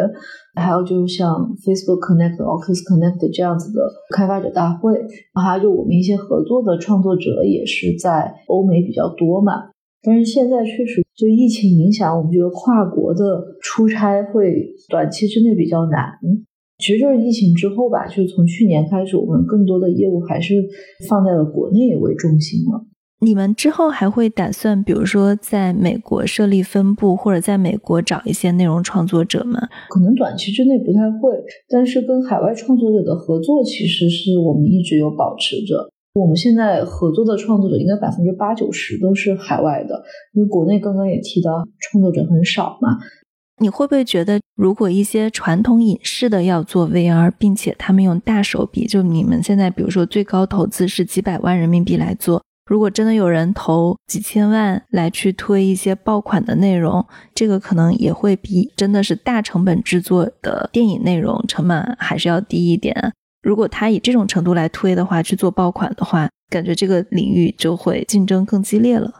[SPEAKER 3] 还有就是像 Facebook Connect、Oculus Connect 这样子的开发者大会，还有就我们一些合作的创作者也是在欧美比较多嘛。但是现在确实就疫情影响，我们觉得跨国的出差会短期之内比较难。其实就是疫情之后吧，就是从去年开始，我们更多的业务还是放在了国内为中心了。
[SPEAKER 1] 你们之后还会打算，比如说在美国设立分部，或者在美国找一些内容创作者吗？
[SPEAKER 3] 可能短期之内不太会，但是跟海外创作者的合作，其实是我们一直有保持着。我们现在合作的创作者应该百分之八九十都是海外的，因为国内刚刚也提到创作者很少嘛。
[SPEAKER 1] 你会不会觉得，如果一些传统影视的要做 VR，并且他们用大手笔，就你们现在比如说最高投资是几百万人民币来做，如果真的有人投几千万来去推一些爆款的内容，这个可能也会比真的是大成本制作的电影内容成本还是要低一点。如果他以这种程度来推的话，去做爆款的话，感觉这个领域就会竞争更激烈了。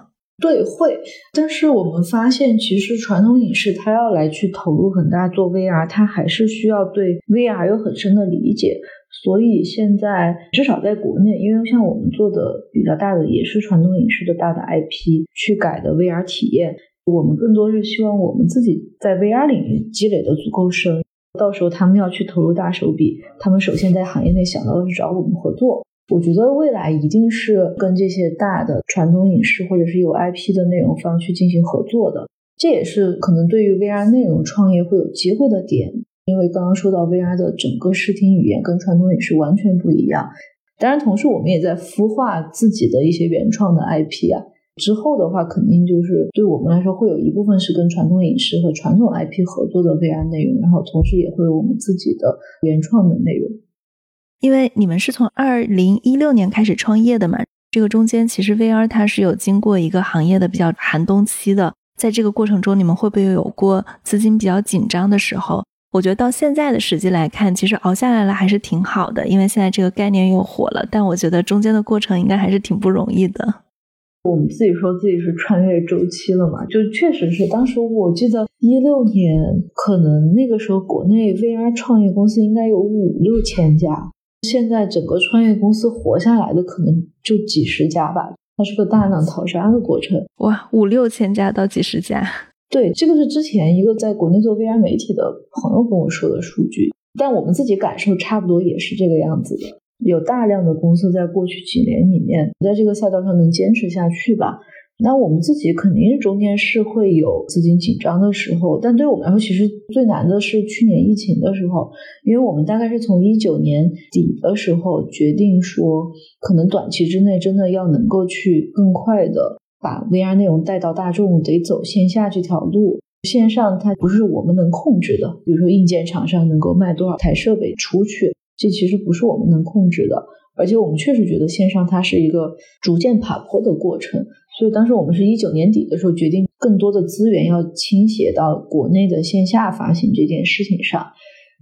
[SPEAKER 3] 对，会。但是我们发现，其实传统影视它要来去投入很大做 VR，它还是需要对 VR 有很深的理解。所以现在至少在国内，因为像我们做的比较大的也是传统影视的大的 IP 去改的 VR 体验，我们更多是希望我们自己在 VR 领域积累的足够深。到时候他们要去投入大手笔，他们首先在行业内想到的是找我们合作。我觉得未来一定是跟这些大的传统影视或者是有 IP 的内容方去进行合作的。这也是可能对于 VR 内容创业会有机会的点，因为刚刚说到 VR 的整个视听语言跟传统影视完全不一样。当然，同时我们也在孵化自己的一些原创的 IP 啊。之后的话，肯定就是对我们来说，会有一部分是跟传统影视和传统 IP 合作的 VR 内容，然后同时也会有我们自己的原创的内容。
[SPEAKER 1] 因为你们是从二零一六年开始创业的嘛，这个中间其实 VR 它是有经过一个行业的比较寒冬期的，在这个过程中，你们会不会有过资金比较紧张的时候？我觉得到现在的时机来看，其实熬下来了还是挺好的，因为现在这个概念又火了。但我觉得中间的过程应该还是挺不容易的。
[SPEAKER 3] 我们自己说自己是穿越周期了嘛，就确实是当时我记得一六年，可能那个时候国内 VR 创业公司应该有五六千家，现在整个创业公司活下来的可能就几十家吧，它是个大浪淘沙的过程。
[SPEAKER 1] 哇，五六千家到几十家，
[SPEAKER 3] 对，这个是之前一个在国内做 VR 媒体的朋友跟我说的数据，但我们自己感受差不多也是这个样子的。有大量的公司在过去几年里面，在这个赛道上能坚持下去吧，那我们自己肯定是中间是会有资金紧张的时候，但对我们来说，其实最难的是去年疫情的时候，因为我们大概是从一九年底的时候决定说，可能短期之内真的要能够去更快的把 VR 内容带到大众，得走线下这条路。线上它不是我们能控制的，比如说硬件厂商能够卖多少台设备出去，这其实不是我们能控制的。而且我们确实觉得线上它是一个逐渐爬坡的过程，所以当时我们是一九年底的时候决定，更多的资源要倾斜到国内的线下发行这件事情上。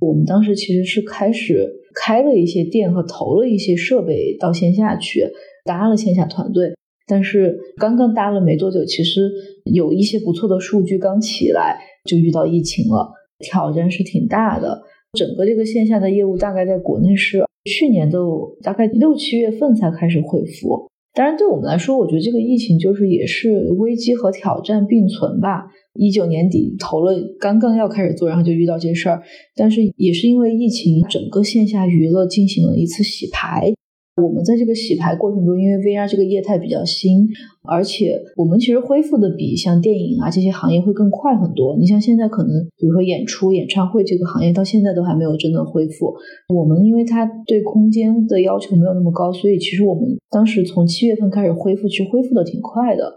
[SPEAKER 3] 我们当时其实是开始开了一些店和投了一些设备到线下去，搭了线下团队。但是刚刚搭了没多久，其实有一些不错的数据刚起来，就遇到疫情了，挑战是挺大的。整个这个线下的业务大概在国内是。去年的大概六七月份才开始恢复，当然对我们来说，我觉得这个疫情就是也是危机和挑战并存吧。一九年底投了，刚刚要开始做，然后就遇到这事儿，但是也是因为疫情，整个线下娱乐进行了一次洗牌。我们在这个洗牌过程中，因为 VR 这个业态比较新，而且我们其实恢复的比像电影啊这些行业会更快很多。你像现在可能，比如说演出、演唱会这个行业到现在都还没有真的恢复。我们因为它对空间的要求没有那么高，所以其实我们当时从七月份开始恢复，其实恢复的挺快的。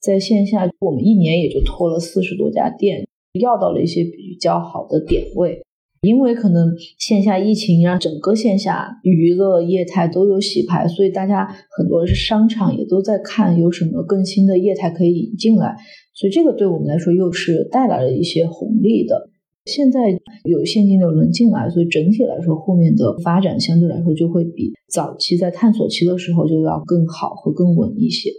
[SPEAKER 3] 在线下，我们一年也就拖了四十多家店，要到了一些比较好的点位。因为可能线下疫情让整个线下娱乐业态都有洗牌，所以大家很多是商场也都在看有什么更新的业态可以引进来，所以这个对我们来说又是带来了一些红利的。现在有现金流能进来，所以整体来说后面的发展相对来说就会比早期在探索期的时候就要更好和更稳一些。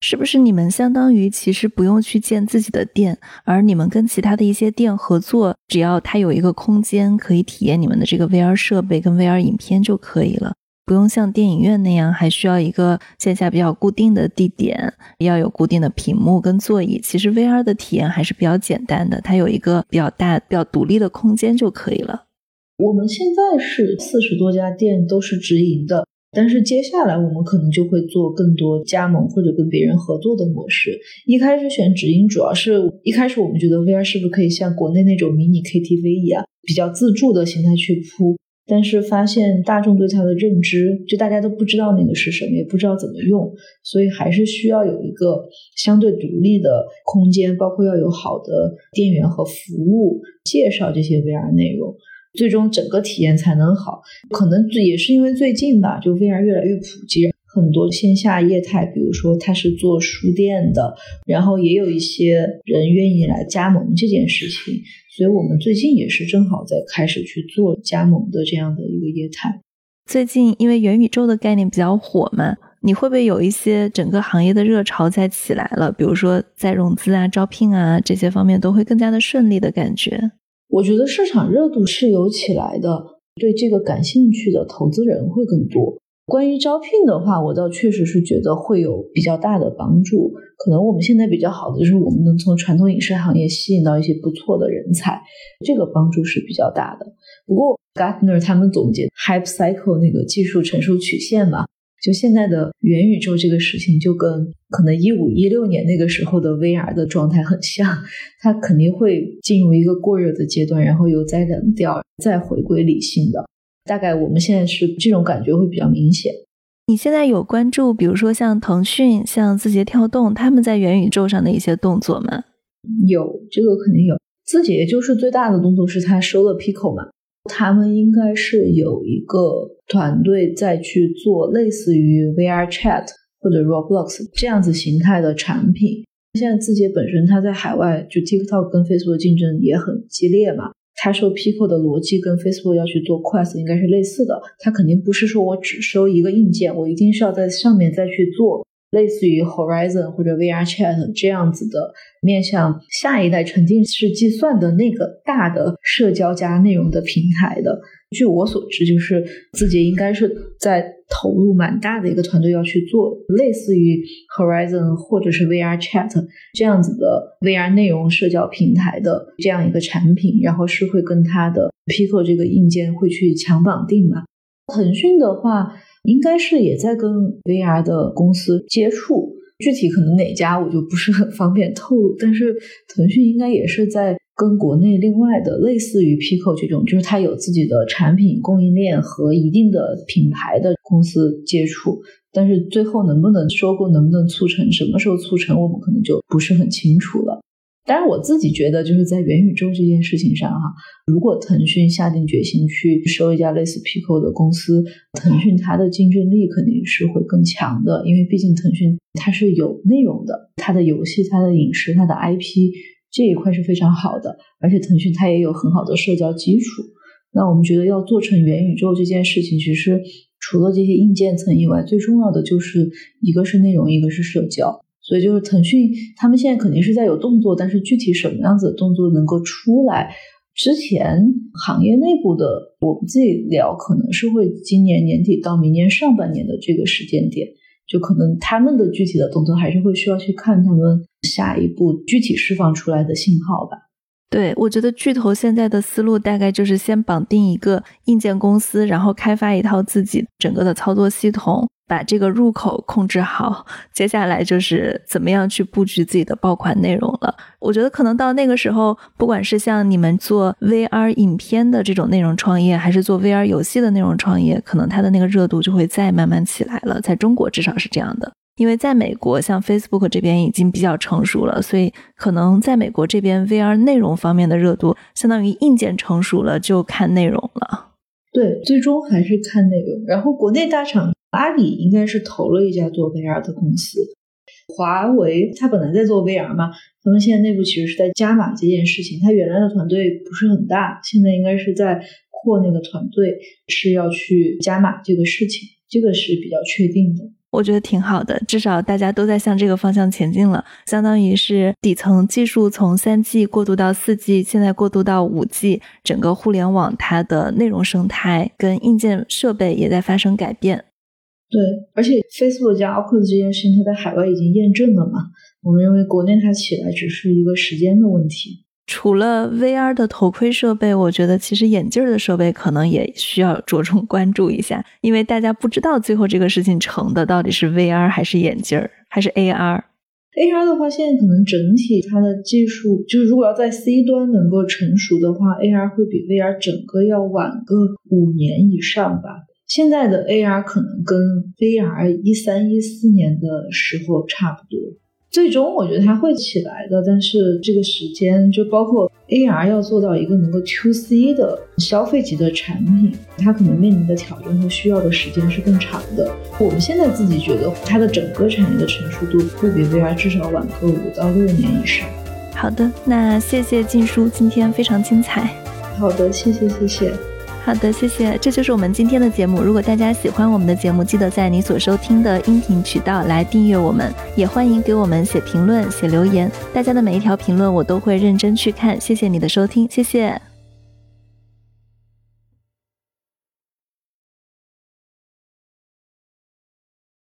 [SPEAKER 1] 是不是你们相当于其实不用去建自己的店，而你们跟其他的一些店合作，只要它有一个空间可以体验你们的这个 VR 设备跟 VR 影片就可以了，不用像电影院那样还需要一个线下比较固定的地点，要有固定的屏幕跟座椅。其实 VR 的体验还是比较简单的，它有一个比较大、比较独立的空间就可以了。
[SPEAKER 3] 我们现在是四十多家店都是直营的。但是接下来我们可能就会做更多加盟或者跟别人合作的模式。一开始选直营，主要是一开始我们觉得 VR 是不是可以像国内那种迷你 KTV 一样，比较自助的形态去铺。但是发现大众对它的认知，就大家都不知道那个是什么，也不知道怎么用，所以还是需要有一个相对独立的空间，包括要有好的店员和服务介绍这些 VR 内容。最终整个体验才能好，可能也是因为最近吧，就 VR 越来越普及，很多线下业态，比如说他是做书店的，然后也有一些人愿意来加盟这件事情，所以我们最近也是正好在开始去做加盟的这样的一个业态。
[SPEAKER 1] 最近因为元宇宙的概念比较火嘛，你会不会有一些整个行业的热潮在起来了？比如说在融资啊、招聘啊这些方面都会更加的顺利的感觉？
[SPEAKER 3] 我觉得市场热度是有起来的，对这个感兴趣的投资人会更多。关于招聘的话，我倒确实是觉得会有比较大的帮助。可能我们现在比较好的就是我们能从传统影视行业吸引到一些不错的人才，这个帮助是比较大的。不过 Gartner 他们总结 Hype Cycle 那个技术成熟曲线嘛。就现在的元宇宙这个事情，就跟可能一五一六年那个时候的 VR 的状态很像，它肯定会进入一个过热的阶段，然后又再冷掉，再回归理性的。大概我们现在是这种感觉会比较明显。
[SPEAKER 1] 你现在有关注，比如说像腾讯、像字节跳动他们在元宇宙上的一些动作吗？
[SPEAKER 3] 有，这个肯定有。字节就是最大的动作是它收了 Pico 嘛。他们应该是有一个团队在去做类似于 VR Chat 或者 Roblox 这样子形态的产品。现在字节本身它在海外就 TikTok 跟 Facebook 竞争也很激烈嘛，它收 Pico 的逻辑跟 Facebook 要去做 Quest 应该是类似的。它肯定不是说我只收一个硬件，我一定是要在上面再去做。类似于 Horizon 或者 VR Chat 这样子的面向下一代沉浸式计算的那个大的社交加内容的平台的，据我所知，就是字节应该是在投入蛮大的一个团队要去做类似于 Horizon 或者是 VR Chat 这样子的 VR 内容社交平台的这样一个产品，然后是会跟它的 Pico 这个硬件会去强绑定嘛？腾讯的话。应该是也在跟 VR 的公司接触，具体可能哪家我就不是很方便透露，但是腾讯应该也是在跟国内另外的类似于 Pico 这种，就是它有自己的产品供应链和一定的品牌的公司接触，但是最后能不能收购，能不能促成，什么时候促成，我们可能就不是很清楚了。但是我自己觉得，就是在元宇宙这件事情上，哈，如果腾讯下定决心去收一家类似 Pico 的公司，腾讯它的竞争力肯定是会更强的，因为毕竟腾讯它是有内容的，它的游戏、它的影视、它的 IP 这一块是非常好的，而且腾讯它也有很好的社交基础。那我们觉得要做成元宇宙这件事情，其实除了这些硬件层以外，最重要的就是一个是内容，一个是社交。所以就是腾讯，他们现在肯定是在有动作，但是具体什么样子的动作能够出来？之前行业内部的我们自己聊，可能是会今年年底到明年上半年的这个时间点，就可能他们的具体的动作还是会需要去看他们下一步具体释放出来的信号吧。
[SPEAKER 1] 对，我觉得巨头现在的思路大概就是先绑定一个硬件公司，然后开发一套自己整个的操作系统。把这个入口控制好，接下来就是怎么样去布局自己的爆款内容了。我觉得可能到那个时候，不管是像你们做 VR 影片的这种内容创业，还是做 VR 游戏的内容创业，可能它的那个热度就会再慢慢起来了。在中国至少是这样的，因为在美国，像 Facebook 这边已经比较成熟了，所以可能在美国这边 VR 内容方面的热度，相当于硬件成熟了，就看内容了。
[SPEAKER 3] 对，最终还是看内容。然后国内大厂。阿里应该是投了一家做 VR 的公司，华为它本来在做 VR 嘛，他们现在内部其实是在加码这件事情。它原来的团队不是很大，现在应该是在扩那个团队，是要去加码这个事情，这个是比较确定的。
[SPEAKER 1] 我觉得挺好的，至少大家都在向这个方向前进了，相当于是底层技术从三 G 过渡到四 G，现在过渡到五 G，整个互联网它的内容生态跟硬件设备也在发生改变。
[SPEAKER 3] 对，而且 Facebook 加 Oculus 这件事情，它在海外已经验证了嘛？我们认为国内它起来只是一个时间的问题。
[SPEAKER 1] 除了 VR 的头盔设备，我觉得其实眼镜的设备可能也需要着重关注一下，因为大家不知道最后这个事情成的到底是 VR 还是眼镜还是 AR。
[SPEAKER 3] AR 的话，现在可能整体它的技术，就是如果要在 C 端能够成熟的话，AR 会比 VR 整个要晚个五年以上吧。现在的 AR 可能跟 VR 一三一四年的时候差不多，最终我觉得它会起来的，但是这个时间就包括 AR 要做到一个能够 To C 的消费级的产品，它可能面临的挑战和需要的时间是更长的。我们现在自己觉得它的整个产业的成熟度会比 VR 至少晚个五到六年以上。
[SPEAKER 1] 好的，那谢谢静书，今天非常精彩。
[SPEAKER 3] 好的，谢谢谢谢。
[SPEAKER 1] 好的，谢谢。这就是我们今天的节目。如果大家喜欢我们的节目，记得在你所收听的音频渠道来订阅我们，也欢迎给我们写评论、写留言。大家的每一条评论我都会认真去看。谢谢你的收听，谢谢。